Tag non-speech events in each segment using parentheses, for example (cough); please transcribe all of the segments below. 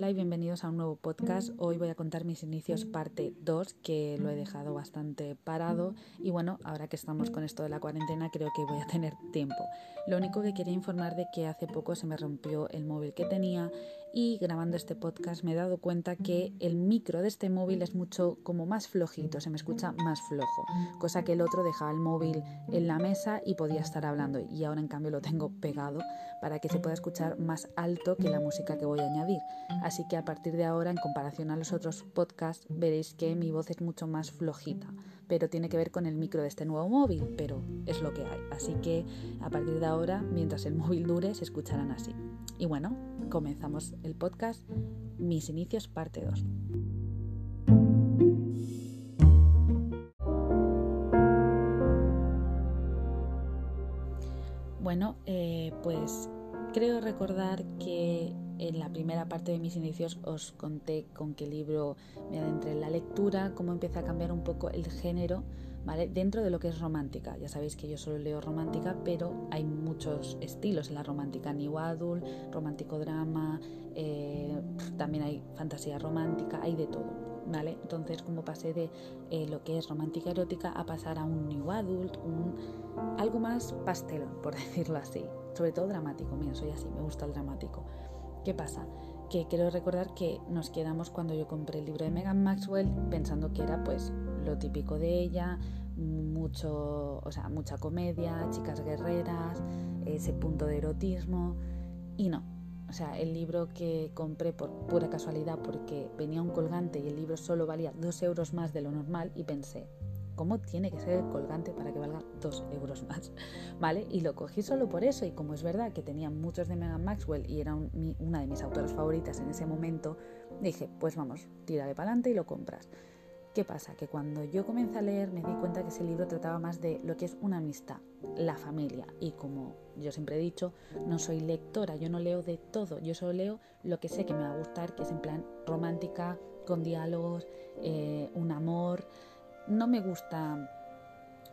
Hola y bienvenidos a un nuevo podcast. Hoy voy a contar mis inicios parte 2, que lo he dejado bastante parado y bueno, ahora que estamos con esto de la cuarentena creo que voy a tener tiempo. Lo único que quería informar de que hace poco se me rompió el móvil que tenía y grabando este podcast me he dado cuenta que el micro de este móvil es mucho como más flojito, se me escucha más flojo, cosa que el otro dejaba el móvil en la mesa y podía estar hablando y ahora en cambio lo tengo pegado para que se pueda escuchar más alto que la música que voy a añadir. Así que a partir de ahora, en comparación a los otros podcasts, veréis que mi voz es mucho más flojita, pero tiene que ver con el micro de este nuevo móvil, pero es lo que hay. Así que a partir de ahora, mientras el móvil dure, se escucharán así. Y bueno, comenzamos el podcast Mis inicios parte 2. Bueno, eh, pues creo recordar en la primera parte de mis inicios os conté con qué libro me adentré en la lectura, cómo empieza a cambiar un poco el género ¿vale? Dentro de lo que es romántica, ya sabéis que yo solo leo romántica, pero hay muchos estilos en la romántica, new adult, romántico drama, eh, también hay fantasía romántica, hay de todo. ¿Vale? Entonces, como pasé de eh, lo que es romántica erótica a pasar a un new adult, un, algo más pastel, por (laughs) decirlo así, sobre todo dramático, mira, soy así, me gusta el dramático. ¿Qué pasa? Que quiero recordar que nos quedamos cuando yo compré el libro de Megan Maxwell pensando que era pues lo típico de ella, mucho, o sea, mucha comedia, chicas guerreras, ese punto de erotismo y no. O sea, el libro que compré por pura casualidad porque venía un colgante y el libro solo valía dos euros más de lo normal y pensé, ¿cómo tiene que ser colgante para que valga dos euros más? ¿Vale? Y lo cogí solo por eso y como es verdad que tenía muchos de Megan Maxwell y era una de mis autoras favoritas en ese momento, dije, pues vamos, tírale para adelante y lo compras. ¿Qué pasa? Que cuando yo comencé a leer me di cuenta que ese libro trataba más de lo que es una amistad, la familia. Y como yo siempre he dicho, no soy lectora, yo no leo de todo, yo solo leo lo que sé que me va a gustar, que es en plan romántica, con diálogos, eh, un amor. No me gusta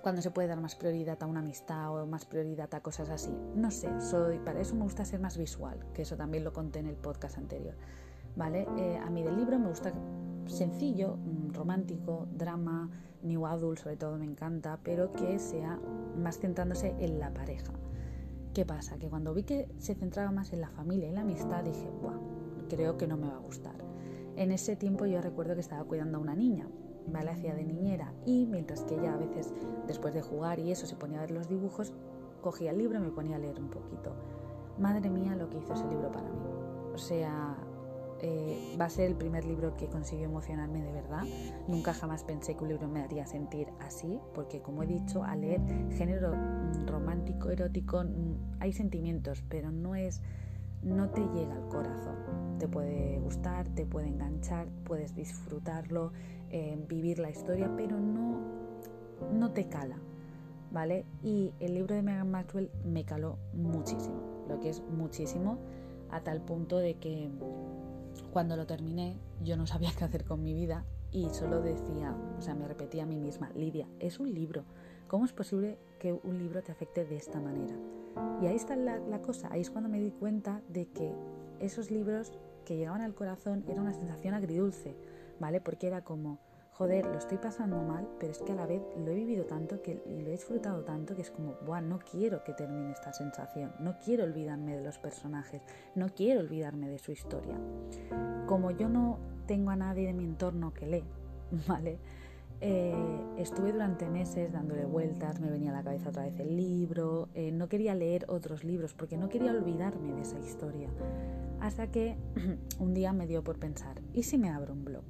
cuando se puede dar más prioridad a una amistad o más prioridad a cosas así. No sé, soy para eso me gusta ser más visual, que eso también lo conté en el podcast anterior. ¿Vale? Eh, a mí del libro me gusta sencillo, mm, romántico, drama, new adult sobre todo me encanta, pero que sea más centrándose en la pareja. ¿Qué pasa? Que cuando vi que se centraba más en la familia y la amistad dije, Buah, creo que no me va a gustar. En ese tiempo yo recuerdo que estaba cuidando a una niña, ¿vale? Hacía de niñera y mientras que ella a veces después de jugar y eso se ponía a ver los dibujos, cogía el libro y me ponía a leer un poquito. Madre mía lo que hizo ese libro para mí. O sea, eh, va a ser el primer libro que consiguió emocionarme de verdad. Nunca jamás pensé que un libro me haría sentir así, porque como he dicho, al leer género mm, romántico, erótico, mm, hay sentimientos, pero no es, no te llega al corazón. Te puede gustar, te puede enganchar, puedes disfrutarlo, eh, vivir la historia, pero no, no te cala. ¿Vale? Y el libro de Megan Maxwell me caló muchísimo, lo que es muchísimo, a tal punto de que cuando lo terminé, yo no sabía (laughs) qué hacer con mi vida y solo decía, o sea, me repetía a mí misma, Lidia, es un libro. ¿Cómo es posible que un libro te afecte de esta manera? Y ahí está la, cosa, ahí es cuando me di cuenta de que esos libros que llegaban al corazón era una sensación agridulce, ¿vale? Porque era como, joder, lo estoy pasando mal, pero es que a la vez lo he vivido tanto que lo he disfrutado tanto que es como, Buah, no quiero que termine esta sensación, no quiero olvidarme de los personajes, no quiero olvidarme de su historia. Como yo no tengo a nadie de mi entorno que lee, (laughs) ¿vale? Eh, estuve durante meses dándole vueltas, me venía a la cabeza otra vez el libro, eh, no quería leer otros libros porque no quería olvidarme de esa historia. Hasta que (clears throat) un día me dio por pensar, ¿y si me abro un blog?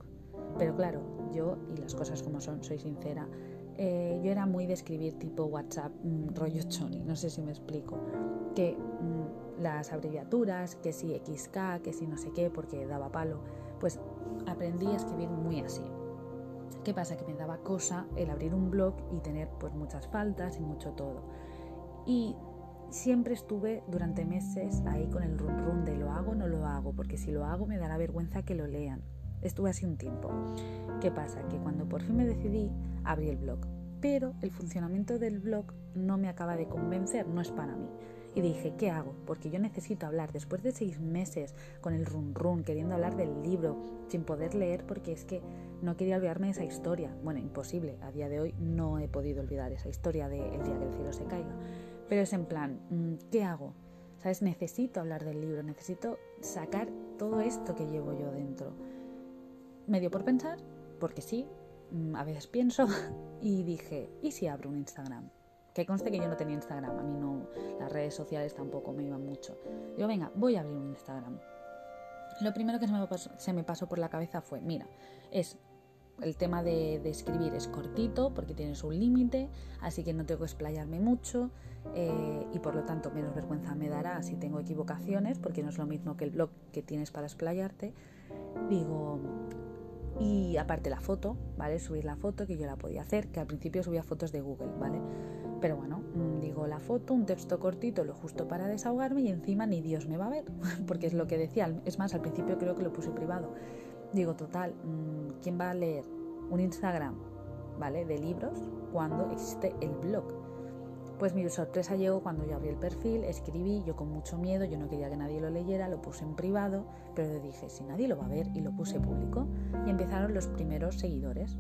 Pero claro, yo, y las cosas como son, soy sincera, eh, yo era muy de escribir tipo WhatsApp, mm, rollo choni, no sé si me explico, que mm, las abreviaturas, que si XK, que si no sé qué, porque daba palo, pues aprendí a escribir muy así. ¿Qué pasa? Que me daba cosa el abrir un blog y tener pues muchas faltas y mucho todo. Y siempre estuve durante meses ahí con el run run de lo hago no lo hago, porque si lo hago me dará vergüenza que lo lean. Estuve así un tiempo. ¿Qué pasa? Que cuando por fin me decidí, abrí el blog. Pero el funcionamiento del blog no me acaba de convencer, no es para mí. Y dije, ¿qué hago? Porque yo necesito hablar. Después de seis meses con el run run, queriendo hablar del libro, sin poder leer, porque es que no quería olvidarme de esa historia. Bueno, imposible. A día de hoy no he podido olvidar esa historia del día que el cielo se caiga. Pero es en plan, mm, ¿qué hago? ¿Sabes? Necesito hablar del libro, necesito sacar todo esto que llevo yo dentro. Me dio por pensar, porque sí, mm, a veces pienso, (laughs) y dije, ¿y si abro un Instagram? Que conste que yo no tenía Instagram, a mí no, las redes sociales tampoco me iban mucho. Yo, venga, voy a abrir un Instagram. Lo primero que se me pasó, por la cabeza fue, mira, es el tema de, escribir es cortito porque tienes un límite, así que no tengo que explayarme mucho eh, y por lo tanto menos vergüenza me dará si tengo equivocaciones porque no es lo mismo que el blog que tienes para explayarte. Digo, y aparte la foto, ¿vale? Subir la foto que yo la podía hacer, que al principio subía fotos de Google, ¿vale? Pero bueno, mm, digo la foto, un texto cortito, lo justo para desahogarme y encima ni Dios me va a ver, (laughs) porque es lo que decía. Es más, al principio creo que lo puse privado. Digo, total, mm, ¿quién va a leer un Instagram, ¿vale? De libros cuando existe el blog. Pues mi sorpresa llegó cuando yo abrí el perfil, escribí, yo con mucho miedo, yo no quería que nadie lo leyera, lo puse en privado, pero dije, si nadie lo va a ver, y lo puse público. Y empezaron los primeros seguidores,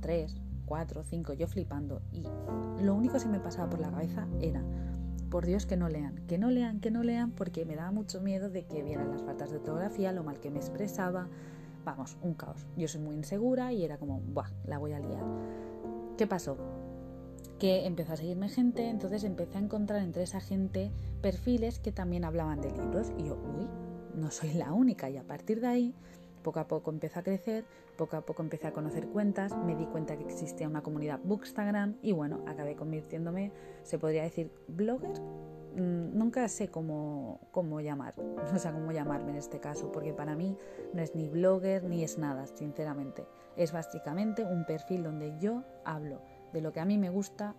tres, cuatro, cinco, yo flipando. Y lo único que se me pasaba por la cabeza era, por Dios que no lean, que no lean, que no lean, porque me daba mucho miedo de que vieran las faltas de ortografía, lo mal que me expresaba. Vamos, un caos. Yo soy muy insegura y era como, ¡buah! La voy a liar. ¿Qué pasó? Que empezó a seguirme gente, entonces empecé a encontrar entre esa gente perfiles que también hablaban de libros. Y yo, uy, no soy la única. Y a partir de ahí poco a poco empezó a crecer, poco a poco empecé a conocer cuentas, me di cuenta que existía una comunidad Bookstagram y bueno, acabé convirtiéndome, se podría decir, blogger. Mm, nunca sé cómo, cómo llamar, (laughs) o sea, cómo llamarme en este caso, porque para mí no es ni blogger ni es nada, sinceramente. Es básicamente un perfil donde yo hablo de lo que a mí me gusta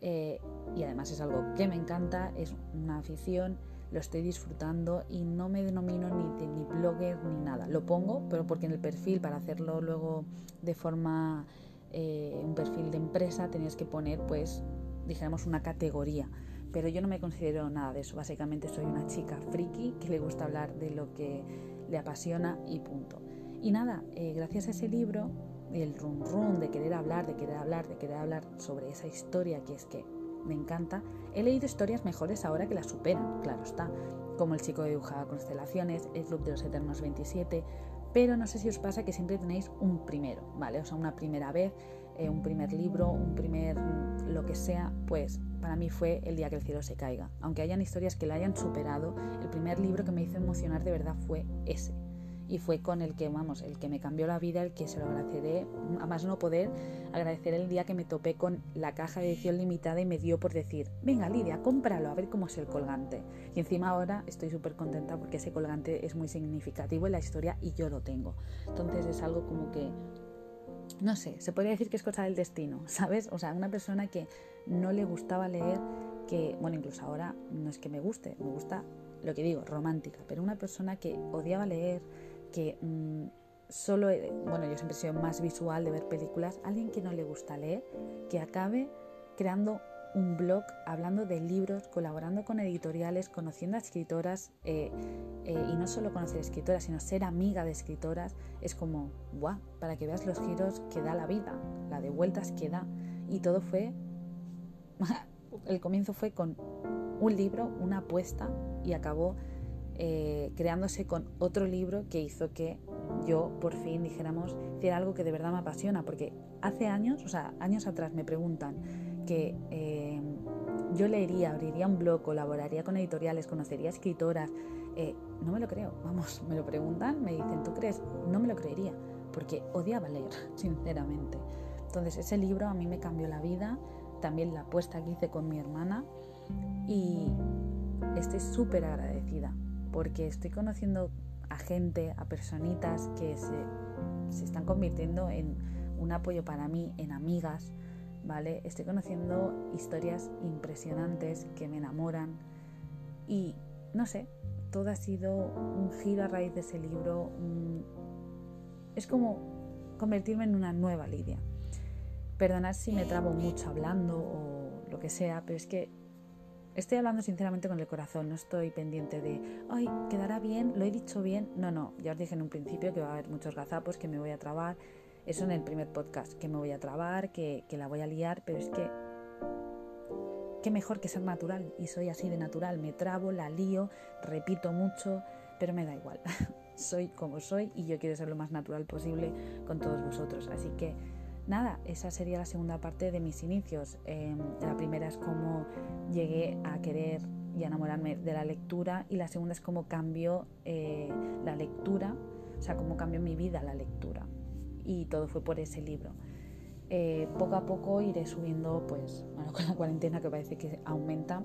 eh, y además es algo que me encanta, es una afición lo estoy disfrutando y no me denomino ni, ni blogger ni nada. Lo pongo, pero porque en el perfil, para hacerlo luego de forma, eh, un perfil de empresa, tenías que poner, pues, dijéramos, una categoría. Pero yo no me considero nada de eso. Básicamente soy una chica friki que le gusta hablar de lo que le apasiona y punto. Y nada, eh, gracias a ese libro, el run run de querer hablar, de querer hablar, de querer hablar sobre esa historia que es que me encanta. He leído historias mejores ahora que las superan, claro está, como El chico de dibujaba constelaciones, El club de los eternos 27, pero no sé si os pasa que siempre tenéis un primero, ¿vale? O sea, una primera vez, eh, un primer libro, un primer mm, lo que sea, pues para mí fue El día que el cielo se caiga. Aunque hayan historias que la hayan superado, el primer libro que me hizo emocionar de verdad fue ese y fue con el que, vamos, el que me cambió la vida, el que se lo agradeceré, a más no poder agradecer el día que me topé con la caja de edición limitada y me dio por decir, venga Lidia, cómpralo, a ver cómo es el colgante. Y encima ahora estoy súper contenta porque ese colgante es muy significativo en la historia y yo lo tengo. Entonces es algo como que, no sé, se podría decir que es cosa del destino, (laughs) ¿sabes? O sea, una persona que no le gustaba leer, que, bueno, incluso ahora no es que me guste, me gusta lo que digo, romántica, pero una persona que odiaba leer, que mm, solo, eh, bueno, yo siempre he sido más visual de ver películas, alguien que no le gusta leer, que acabe creando un blog hablando de libros, colaborando con editoriales, conociendo a escritoras eh, eh, y no solo conocer escritoras, sino ser amiga de escritoras, es como, guau, para que veas los giros que da la vida, la de vueltas que da. Y todo fue, (laughs) el comienzo fue con un libro, una apuesta y acabó eh, creándose con otro libro que hizo que yo por fin dijéramos hiciera algo que de verdad me apasiona, porque hace años, o sea, años atrás me preguntan que eh, yo leería, abriría un blog, colaboraría con editoriales, conocería escritoras, eh, no me lo creo, vamos, me lo preguntan, me dicen, ¿tú crees? No me lo creería, porque odiaba leer, (laughs) sinceramente. Entonces ese libro a mí me cambió la vida, también la apuesta que hice con mi hermana y estoy súper agradecida porque estoy conociendo a gente, a personitas que se, están convirtiendo en un apoyo para mí, en amigas, ¿vale? Estoy conociendo historias impresionantes que me enamoran y no sé, todo ha sido un giro a raíz de ese libro. Es como convertirme en una nueva Lidia. Perdonad si me trabo mucho hablando o lo que sea, pero es que Estoy hablando sinceramente con el corazón, no estoy pendiente de, ay, quedará bien, lo he dicho bien. No, no, ya os dije en un principio que va a haber muchos gazapos, que me voy a trabar. Eso en el primer podcast, que me voy a trabar, que, que la voy a liar, pero es que qué mejor que ser natural. Y soy así de natural, me trabo, la lío, repito mucho, pero me da igual. (laughs) soy como soy y yo quiero ser lo más natural posible con todos vosotros. Así que nada, esa sería la segunda parte de mis inicios. Em, la primera es cómo llegué a querer y a enamorarme de la lectura y la segunda es cómo cambió eh, la lectura, o sea, cómo cambió mi vida la lectura. Y todo fue por ese libro. Eh, poco a poco iré subiendo, pues, bueno, (laughs) con la cuarentena que parece que aumenta,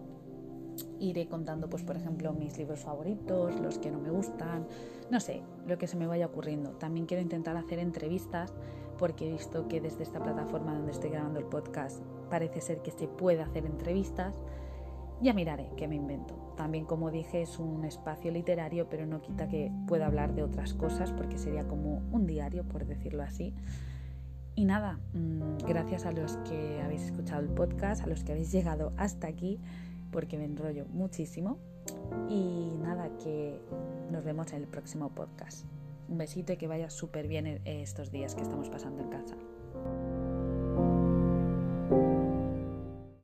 iré contando, pues, por ejemplo, mis libros favoritos, los que no me gustan, no sé, lo que se me vaya ocurriendo. También quiero intentar hacer entrevistas porque he visto que desde esta plataforma donde estoy grabando el podcast parece ser que se puede hacer entrevistas. Ya miraré qué me invento. También, como dije, es un espacio literario, pero no quita que pueda hablar de otras cosas porque sería como un diario, por decirlo así. Y nada, mm, gracias a los que habéis escuchado el podcast, a los que habéis llegado hasta aquí, porque me enrollo muchísimo. Y nada, que nos vemos en el próximo podcast. Un besito y que vaya súper bien estos días que estamos pasando en casa.